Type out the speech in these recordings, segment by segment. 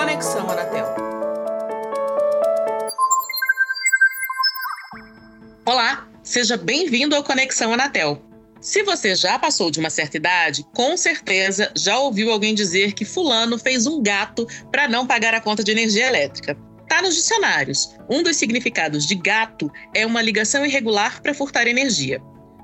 Conexão Anatel. Olá, seja bem-vindo ao Conexão Anatel. Se você já passou de uma certa idade, com certeza já ouviu alguém dizer que fulano fez um gato para não pagar a conta de energia elétrica. Tá nos dicionários. Um dos significados de gato é uma ligação irregular para furtar energia.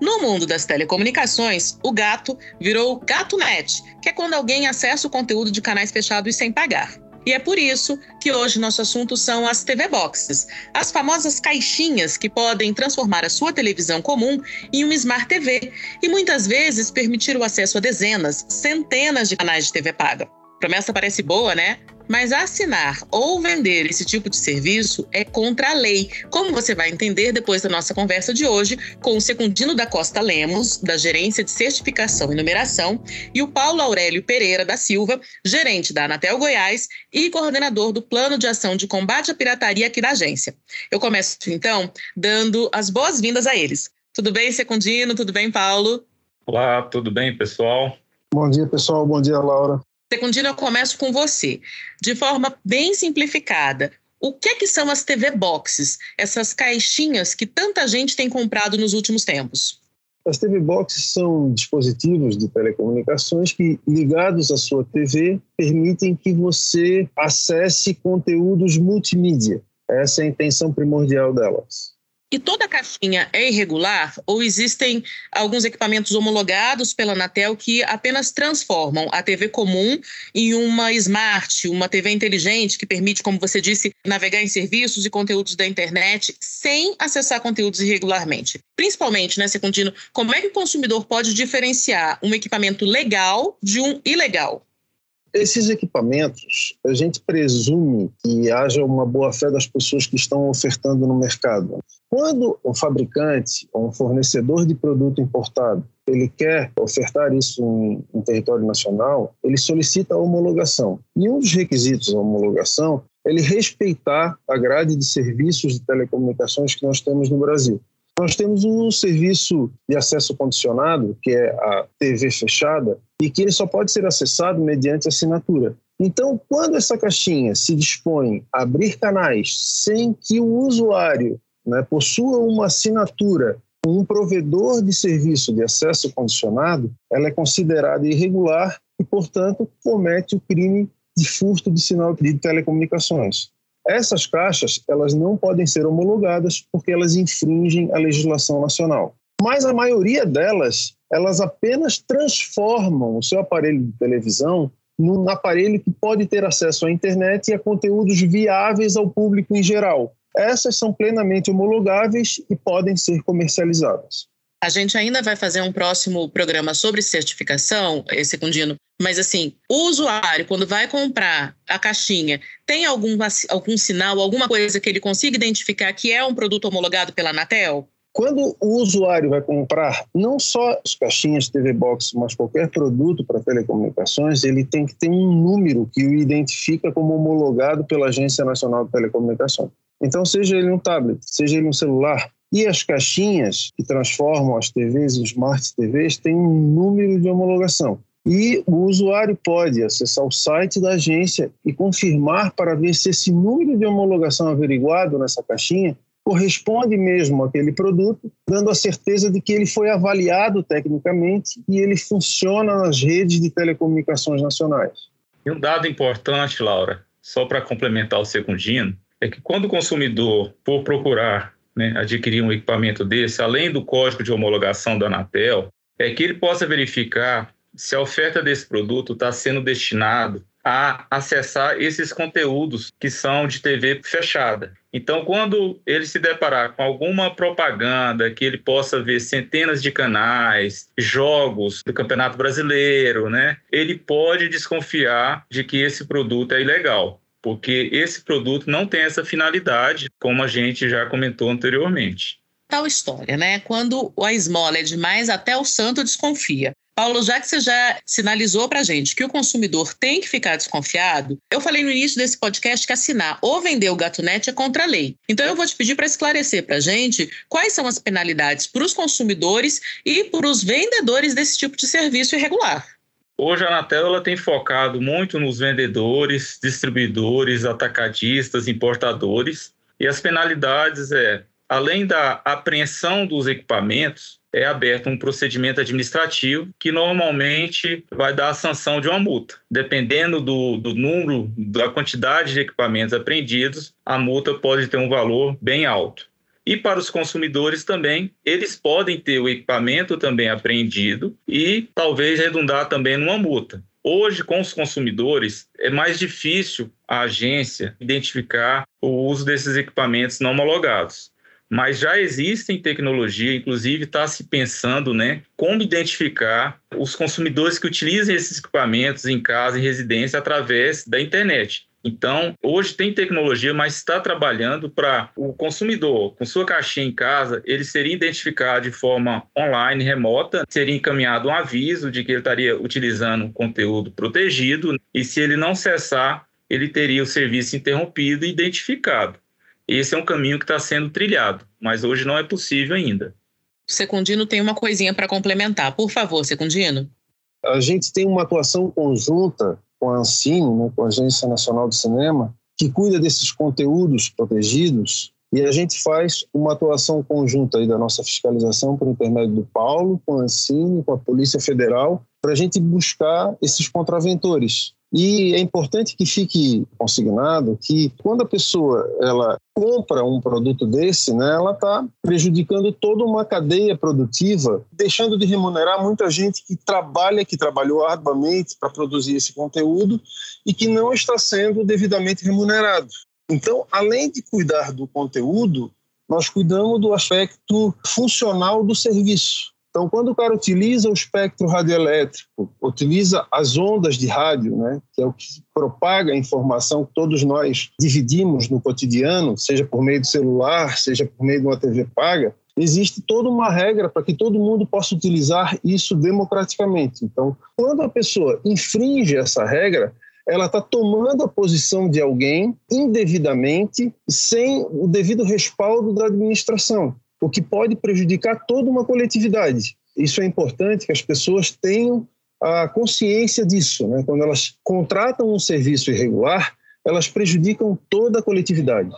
No mundo das telecomunicações, o gato virou GatoNet, que é quando alguém acessa o conteúdo de canais fechados sem pagar. E é por isso que hoje nosso assunto são as TV Boxes, as famosas caixinhas que podem transformar a sua televisão comum em uma Smart TV e muitas vezes permitir o acesso a dezenas, centenas de canais de TV paga. Promessa parece boa, né? Mas assinar ou vender esse tipo de serviço é contra a lei, como você vai entender depois da nossa conversa de hoje com o Secundino da Costa Lemos, da Gerência de Certificação e Numeração, e o Paulo Aurélio Pereira da Silva, gerente da Anatel Goiás e coordenador do Plano de Ação de Combate à Pirataria aqui da agência. Eu começo então dando as boas-vindas a eles. Tudo bem, Secundino? Tudo bem, Paulo? Olá, tudo bem, pessoal? Bom dia, pessoal. Bom dia, Laura. Secundino, eu começo com você. De forma bem simplificada, o que, é que são as TV Boxes, essas caixinhas que tanta gente tem comprado nos últimos tempos? As TV Boxes são dispositivos de telecomunicações que, ligados à sua TV, permitem que você acesse conteúdos multimídia. Essa é a intenção primordial delas. E toda caixinha é irregular ou existem alguns equipamentos homologados pela Anatel que apenas transformam a TV comum em uma smart, uma TV inteligente que permite, como você disse, navegar em serviços e conteúdos da internet sem acessar conteúdos irregularmente? Principalmente, né, Secundino, como é que o consumidor pode diferenciar um equipamento legal de um ilegal? Esses equipamentos, a gente presume que haja uma boa-fé das pessoas que estão ofertando no mercado. Quando o fabricante ou um fornecedor de produto importado ele quer ofertar isso em, em território nacional, ele solicita a homologação. E um dos requisitos da homologação é ele respeitar a grade de serviços de telecomunicações que nós temos no Brasil. Nós temos um serviço de acesso condicionado, que é a TV fechada, e que ele só pode ser acessado mediante assinatura. Então, quando essa caixinha se dispõe a abrir canais sem que o usuário né, possua uma assinatura um provedor de serviço de acesso condicionado, ela é considerada irregular e, portanto, comete o crime de furto de sinal de telecomunicações. Essas caixas, elas não podem ser homologadas porque elas infringem a legislação nacional. Mas a maioria delas, elas apenas transformam o seu aparelho de televisão num aparelho que pode ter acesso à internet e a conteúdos viáveis ao público em geral. Essas são plenamente homologáveis e podem ser comercializadas. A gente ainda vai fazer um próximo programa sobre certificação, Secundino, mas assim, o usuário, quando vai comprar a caixinha, tem algum, algum sinal, alguma coisa que ele consiga identificar que é um produto homologado pela Anatel? Quando o usuário vai comprar não só as caixinhas TV Box, mas qualquer produto para telecomunicações, ele tem que ter um número que o identifica como homologado pela Agência Nacional de Telecomunicações. Então, seja ele um tablet, seja ele um celular, e as caixinhas que transformam as TVs em Smart TVs têm um número de homologação. E o usuário pode acessar o site da agência e confirmar para ver se esse número de homologação averiguado nessa caixinha corresponde mesmo àquele produto, dando a certeza de que ele foi avaliado tecnicamente e ele funciona nas redes de telecomunicações nacionais. E um dado importante, Laura, só para complementar o secundino, é que quando o consumidor for procurar né, adquirir um equipamento desse, além do código de homologação da Anatel, é que ele possa verificar se a oferta desse produto está sendo destinado a acessar esses conteúdos que são de TV fechada. Então, quando ele se deparar com alguma propaganda que ele possa ver centenas de canais, jogos do Campeonato Brasileiro, né, ele pode desconfiar de que esse produto é ilegal porque esse produto não tem essa finalidade, como a gente já comentou anteriormente. Tal história, né? Quando a esmola é demais, até o santo desconfia. Paulo, já que você já sinalizou para a gente que o consumidor tem que ficar desconfiado, eu falei no início desse podcast que assinar ou vender o GatoNet é contra a lei. Então eu vou te pedir para esclarecer para a gente quais são as penalidades para os consumidores e para os vendedores desse tipo de serviço irregular. Hoje a Anatel ela tem focado muito nos vendedores, distribuidores, atacadistas, importadores, e as penalidades é, além da apreensão dos equipamentos, é aberto um procedimento administrativo que normalmente vai dar a sanção de uma multa. Dependendo do, do número, da quantidade de equipamentos apreendidos, a multa pode ter um valor bem alto. E para os consumidores também, eles podem ter o equipamento também apreendido e talvez redundar também numa multa. Hoje, com os consumidores, é mais difícil a agência identificar o uso desses equipamentos não homologados mas já existem tecnologia, inclusive está se pensando, né, como identificar os consumidores que utilizam esses equipamentos em casa e residência através da internet. Então, hoje tem tecnologia, mas está trabalhando para o consumidor, com sua caixinha em casa, ele seria identificado de forma online, remota, seria encaminhado um aviso de que ele estaria utilizando conteúdo protegido, e se ele não cessar, ele teria o serviço interrompido e identificado. Esse é um caminho que está sendo trilhado, mas hoje não é possível ainda. Secundino tem uma coisinha para complementar. Por favor, Secundino. A gente tem uma atuação conjunta com a Ancine, né, com a Agência Nacional do Cinema, que cuida desses conteúdos protegidos, e a gente faz uma atuação conjunta aí da nossa fiscalização por intermédio do Paulo, com a Ancine, com a Polícia Federal, para a gente buscar esses contraventores. E é importante que fique consignado que quando a pessoa ela compra um produto desse, né, ela está prejudicando toda uma cadeia produtiva, deixando de remunerar muita gente que trabalha, que trabalhou arduamente para produzir esse conteúdo e que não está sendo devidamente remunerado. Então, além de cuidar do conteúdo, nós cuidamos do aspecto funcional do serviço. Então, quando o cara utiliza o espectro radioelétrico, utiliza as ondas de rádio, né, que é o que propaga a informação que todos nós dividimos no cotidiano, seja por meio do celular, seja por meio de uma TV paga, existe toda uma regra para que todo mundo possa utilizar isso democraticamente. Então, quando a pessoa infringe essa regra, ela está tomando a posição de alguém indevidamente, sem o devido respaldo da administração o que pode prejudicar toda uma coletividade. Isso é importante que as pessoas tenham a consciência disso. Né? Quando elas contratam um serviço irregular, elas prejudicam toda a coletividade.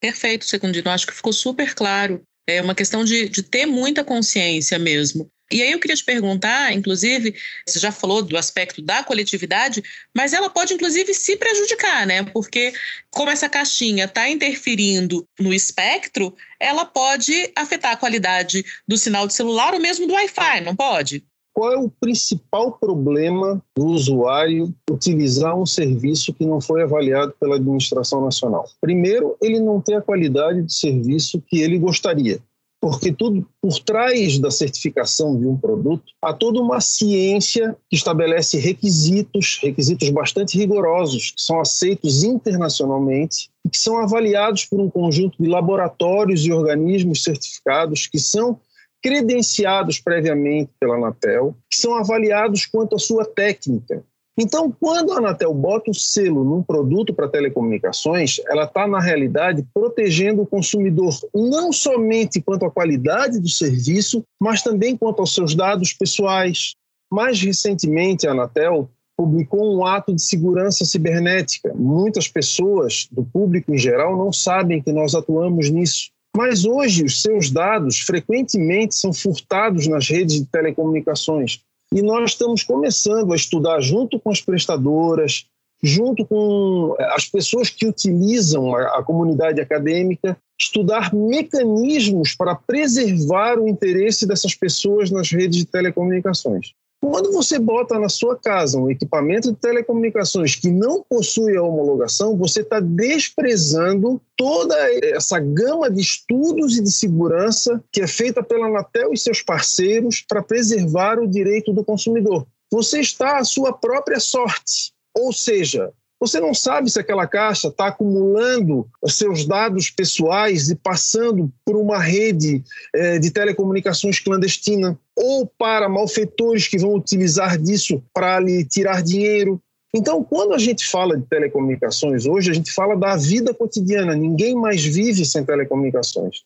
Perfeito, Secundino. Acho que ficou super claro. É uma questão de, de ter muita consciência mesmo. E aí eu queria te perguntar, inclusive, você já falou do aspecto da coletividade, mas ela pode inclusive se prejudicar, né? Porque como essa caixinha está interferindo no espectro, ela pode afetar a qualidade do sinal de celular ou mesmo do Wi-Fi, não pode? Qual é o principal problema do usuário utilizar um serviço que não foi avaliado pela administração nacional? Primeiro, ele não tem a qualidade de serviço que ele gostaria porque tudo por trás da certificação de um produto há toda uma ciência que estabelece requisitos, requisitos bastante rigorosos, que são aceitos internacionalmente e que são avaliados por um conjunto de laboratórios e organismos certificados que são credenciados previamente pela Anatel, que são avaliados quanto à sua técnica, então, quando a Anatel bota o selo num produto para telecomunicações, ela está, na realidade, protegendo o consumidor não somente quanto à qualidade do serviço, mas também quanto aos seus dados pessoais. Mais recentemente, a Anatel publicou um ato de segurança cibernética. Muitas pessoas do público em geral não sabem que nós atuamos nisso. Mas hoje os seus dados frequentemente são furtados nas redes de telecomunicações. E nós estamos começando a estudar junto com as prestadoras, junto com eh, as pessoas que utilizam a, a comunidade acadêmica, estudar mecanismos para preservar o interesse dessas pessoas nas redes de telecomunicações. Quando você bota na sua casa um equipamento de telecomunicações que não possui a homologação, você está desprezando toda essa gama de estudos e de segurança que é feita pela Anatel e seus parceiros para preservar o direito do consumidor. Você está à sua própria sorte. Ou seja, você não sabe se aquela caixa está acumulando seus dados pessoais e passando por uma rede é, de telecomunicações clandestina ou para malfeitores que vão utilizar disso para lhe tirar dinheiro. Então, quando a gente fala de telecomunicações hoje, a gente fala da vida cotidiana. Ninguém mais vive sem telecomunicações.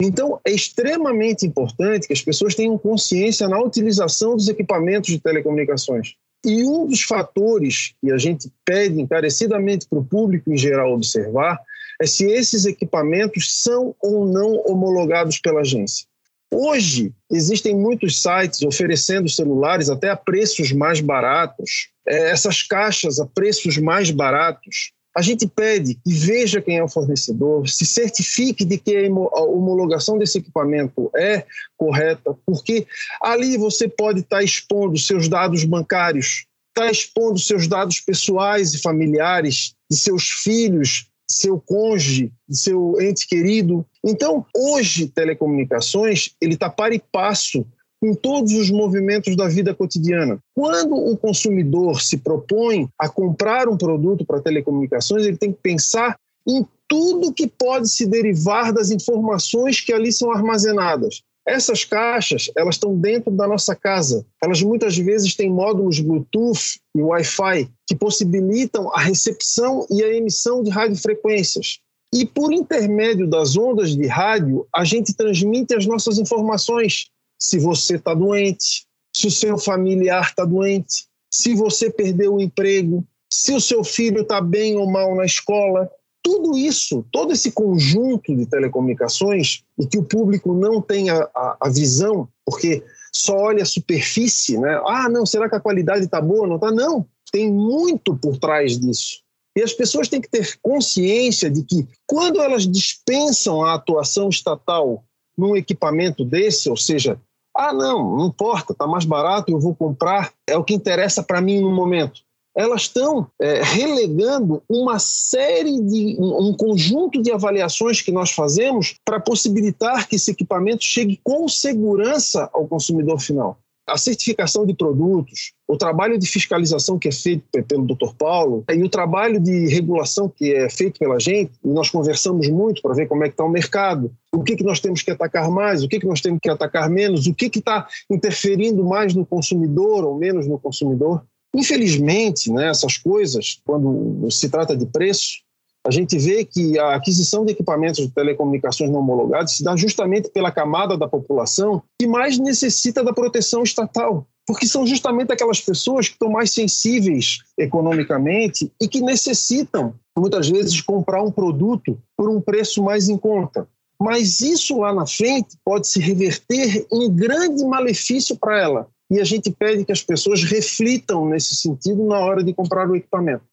Então, é extremamente importante que as pessoas tenham consciência na utilização dos equipamentos de telecomunicações. E um dos fatores que a gente pede encarecidamente para o público em geral observar é se esses equipamentos são ou não homologados pela agência. Hoje, existem muitos sites oferecendo celulares até a preços mais baratos, é, essas caixas a preços mais baratos. A gente pede que veja quem é o fornecedor, se certifique de que a homologação desse equipamento é correta, porque ali você pode estar expondo seus dados bancários, está expondo seus dados pessoais e familiares, de seus filhos, seu cônjuge, seu ente querido. Então, hoje, telecomunicações, ele está para e passo com todos os movimentos da vida cotidiana. Quando o consumidor se propõe a comprar um produto para telecomunicações, ele tem que pensar em tudo que pode se derivar das informações que ali são armazenadas. Essas caixas, elas estão dentro da nossa casa. Elas muitas vezes têm módulos Bluetooth e Wi-Fi que possibilitam a recepção e a emissão de radiofrequências. E por intermédio das ondas de rádio, a gente transmite as nossas informações. Se você está doente, se o seu familiar está doente, se você perdeu o emprego, se o seu filho está bem ou mal na escola tudo isso, todo esse conjunto de telecomunicações, e que o público não tem a, a, a visão, porque só olha a superfície, né? Ah, não, será que a qualidade está boa? Não está? Não, tem muito por trás disso. E as pessoas têm que ter consciência de que, quando elas dispensam a atuação estatal num equipamento desse, ou seja, ah, não, não importa, está mais barato, eu vou comprar, é o que interessa para mim no momento elas estão é, relegando uma série de um conjunto de avaliações que nós fazemos para possibilitar que esse equipamento chegue com segurança ao consumidor final. A certificação de produtos, o trabalho de fiscalização que é feito pelo Dr. Paulo e o trabalho de regulação que é feito pela gente, e nós conversamos muito para ver como é que está o mercado, o que, que nós temos que atacar mais, o que, que nós temos que atacar menos, o que está interferindo mais no consumidor ou menos no consumidor. Infelizmente, né, essas coisas, quando se trata de preço, a gente vê que a aquisição de equipamentos de telecomunicações não homologados se dá justamente pela camada da população que mais necessita da proteção estatal, porque são justamente aquelas pessoas que estão mais sensíveis economicamente e que necessitam, muitas vezes, comprar um produto por um preço mais em conta. Mas isso lá na frente pode se reverter em grande malefício para ela, e a gente pede que as pessoas reflitam nesse sentido na hora de comprar o equipamento.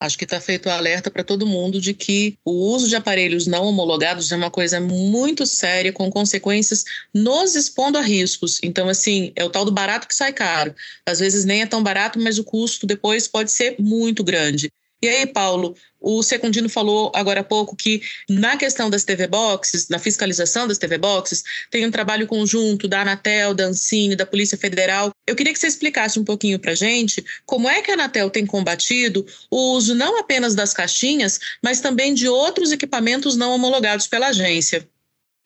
Acho que está feito o alerta para todo mundo de que o uso de aparelhos não homologados é uma coisa muito séria, com consequências nos expondo a riscos. Então, assim, é o tal do barato que sai caro. Às vezes nem é tão barato, mas o custo depois pode ser muito grande. E aí, Paulo, o Secundino falou agora há pouco que na questão das TV Boxes, na fiscalização das TV Boxes, tem um trabalho conjunto da Anatel, da Ancine, da Polícia Federal. Eu queria que você explicasse um pouquinho para gente como é que a Anatel tem combatido o uso não apenas das caixinhas, mas também de outros equipamentos não homologados pela agência.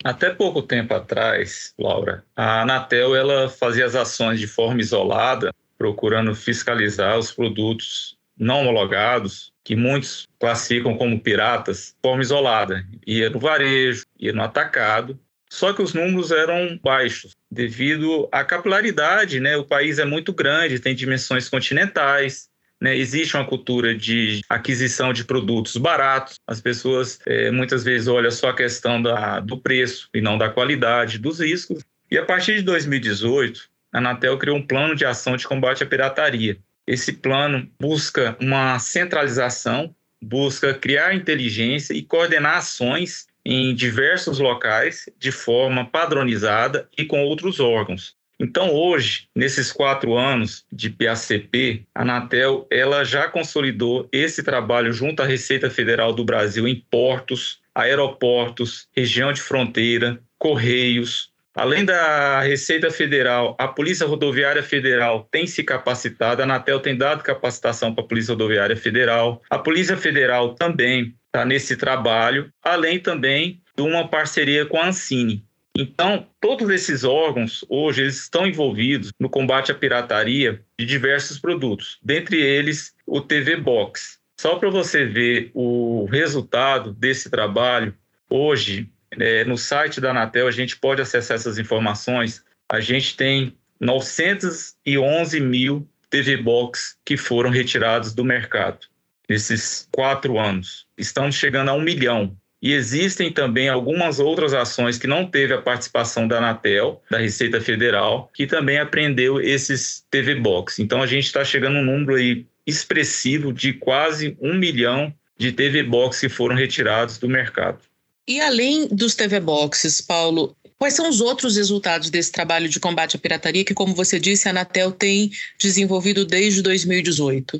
Até pouco tempo atrás, Laura, a Anatel ela fazia as ações de forma isolada, procurando fiscalizar os produtos não homologados, que muitos classificam como piratas, de forma isolada. Ia no varejo, ia no atacado, só que os números eram baixos, devido à capilaridade, né? O país é muito grande, tem dimensões continentais, né? Existe uma cultura de aquisição de produtos baratos. As pessoas é, muitas vezes olham só a questão da, do preço e não da qualidade, dos riscos. E a partir de 2018, a Anatel criou um plano de ação de combate à pirataria, esse plano busca uma centralização, busca criar inteligência e coordenar ações em diversos locais de forma padronizada e com outros órgãos. Então, hoje, nesses quatro anos de PACP, a Anatel ela já consolidou esse trabalho junto à Receita Federal do Brasil em portos, aeroportos, região de fronteira, correios, Além da Receita Federal, a Polícia Rodoviária Federal tem se capacitado, a Anatel tem dado capacitação para a Polícia Rodoviária Federal, a Polícia Federal também está nesse trabalho, além também de uma parceria com a Ancine. Então, todos esses órgãos, hoje, eles estão envolvidos no combate à pirataria de diversos produtos, dentre eles o TV Box. Só para você ver o resultado desse trabalho, hoje é, no site da Anatel a gente pode acessar essas informações. A gente tem 911 mil TV Box que foram retirados do mercado nesses quatro anos. Estamos chegando a um milhão. E existem também algumas outras ações que não teve a participação da Anatel, da Receita Federal, que também apreendeu esses TV Box. Então a gente está chegando a um número aí expressivo de quase um milhão de TV Box que foram retirados do mercado. E além dos TV Boxes, Paulo, quais são os outros resultados desse trabalho de combate à pirataria que, como você disse, a Anatel tem desenvolvido desde 2018?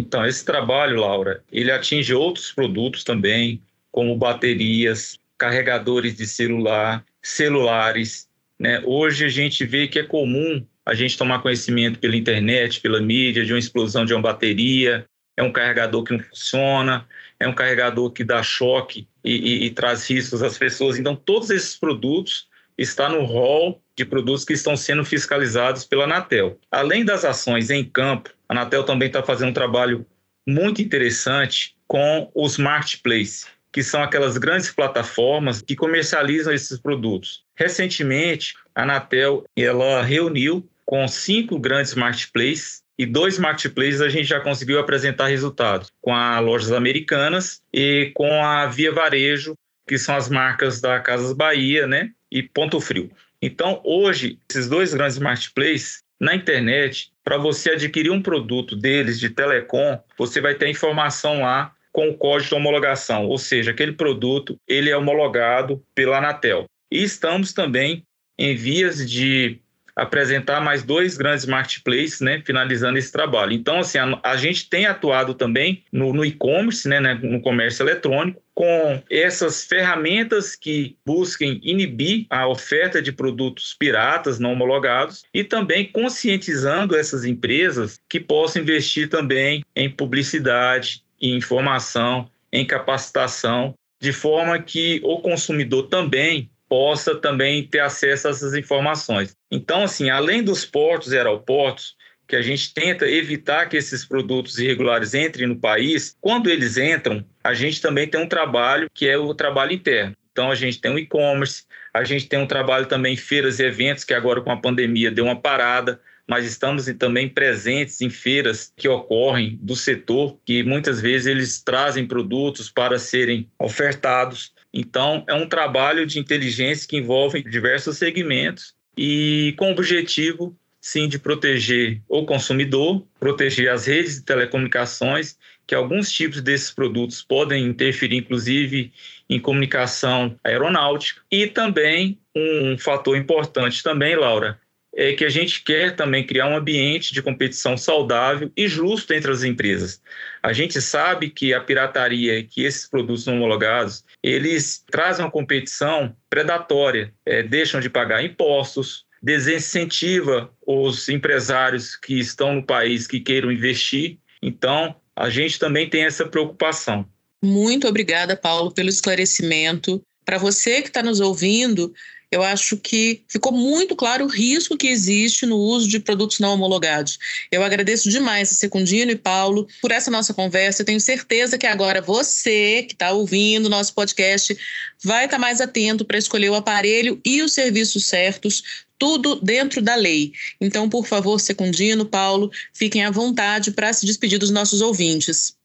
Então, esse trabalho, Laura, ele atinge outros produtos também, como baterias, carregadores de celular, celulares. Né? Hoje a gente vê que é comum a gente tomar conhecimento pela internet, pela mídia, de uma explosão de uma bateria, é um carregador que não funciona, é um carregador que dá choque e, e, e traz riscos às pessoas. Então, todos esses produtos estão no rol de produtos que estão sendo fiscalizados pela Anatel. Além das ações em campo, a Anatel também está fazendo um trabalho muito interessante com os marketplaces, que são aquelas grandes plataformas que comercializam esses produtos. Recentemente, a Anatel ela reuniu com cinco grandes marketplaces e dois marketplaces a gente já conseguiu apresentar resultados com a Lojas Americanas e com a Via Varejo, que são as marcas da Casas Bahia, né, e Ponto Frio. Então, hoje, esses dois grandes marketplaces na internet, para você adquirir um produto deles de telecom, você vai ter informação lá com o código de homologação, ou seja, aquele produto ele é homologado pela Anatel. E estamos também em vias de apresentar mais dois grandes marketplaces, né, finalizando esse trabalho. Então, assim, a, a gente tem atuado também no, no e-commerce, né, né, no comércio eletrônico, com essas ferramentas que busquem inibir a oferta de produtos piratas não homologados e também conscientizando essas empresas que possam investir também em publicidade, em informação, em capacitação, de forma que o consumidor também possa também ter acesso a essas informações. Então, assim, além dos portos e aeroportos, que a gente tenta evitar que esses produtos irregulares entrem no país, quando eles entram, a gente também tem um trabalho que é o trabalho interno. Então, a gente tem o e-commerce, a gente tem um trabalho também em feiras e eventos, que agora com a pandemia deu uma parada, mas estamos também presentes em feiras que ocorrem do setor, que muitas vezes eles trazem produtos para serem ofertados. Então, é um trabalho de inteligência que envolve diversos segmentos e com o objetivo, sim, de proteger o consumidor, proteger as redes de telecomunicações, que alguns tipos desses produtos podem interferir, inclusive, em comunicação aeronáutica. E também um fator importante também, Laura, é que a gente quer também criar um ambiente de competição saudável e justo entre as empresas. A gente sabe que a pirataria, que esses produtos não homologados, eles trazem uma competição predatória, é, deixam de pagar impostos, desincentiva os empresários que estão no país que queiram investir. Então, a gente também tem essa preocupação. Muito obrigada, Paulo, pelo esclarecimento. Para você que está nos ouvindo, eu acho que ficou muito claro o risco que existe no uso de produtos não homologados. Eu agradeço demais a Secundino e Paulo por essa nossa conversa. Eu tenho certeza que agora você que está ouvindo nosso podcast vai estar tá mais atento para escolher o aparelho e os serviços certos tudo dentro da lei. Então, por favor, Secundino, Paulo, fiquem à vontade para se despedir dos nossos ouvintes.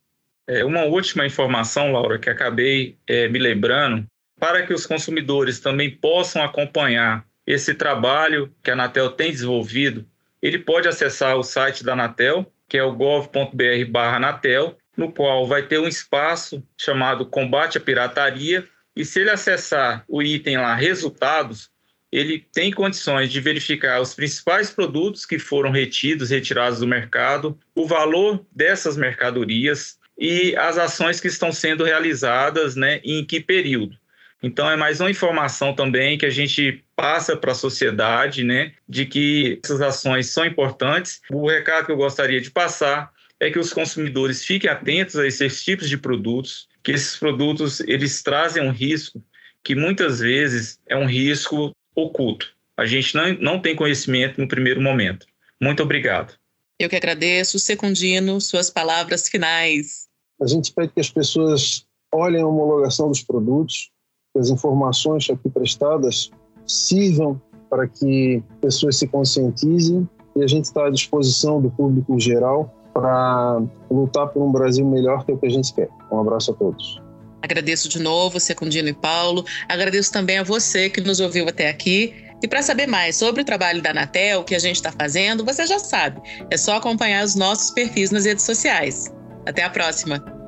É, uma última informação, Laura, que acabei é, me lembrando, para que os consumidores também possam acompanhar esse trabalho que a Anatel tem desenvolvido, ele pode acessar o site da Anatel, que é o gov.br/anatel, no qual vai ter um espaço chamado Combate à Pirataria, e se ele acessar o item lá Resultados, ele tem condições de verificar os principais produtos que foram retidos, retirados do mercado, o valor dessas mercadorias e as ações que estão sendo realizadas, né, em que período. Então é mais uma informação também que a gente passa para a sociedade, né, de que essas ações são importantes. O recado que eu gostaria de passar é que os consumidores fiquem atentos a esses tipos de produtos, que esses produtos eles trazem um risco que muitas vezes é um risco oculto. A gente não, não tem conhecimento no primeiro momento. Muito obrigado. Eu que agradeço. Secundino, suas palavras finais. A gente pede que as pessoas olhem a homologação dos produtos, que as informações aqui prestadas sirvam para que pessoas se conscientizem e a gente está à disposição do público geral para lutar por um Brasil melhor que é o que a gente quer. Um abraço a todos. Agradeço de novo, Secundino e Paulo. Agradeço também a você que nos ouviu até aqui. E para saber mais sobre o trabalho da Anatel, o que a gente está fazendo, você já sabe. É só acompanhar os nossos perfis nas redes sociais. Até a próxima!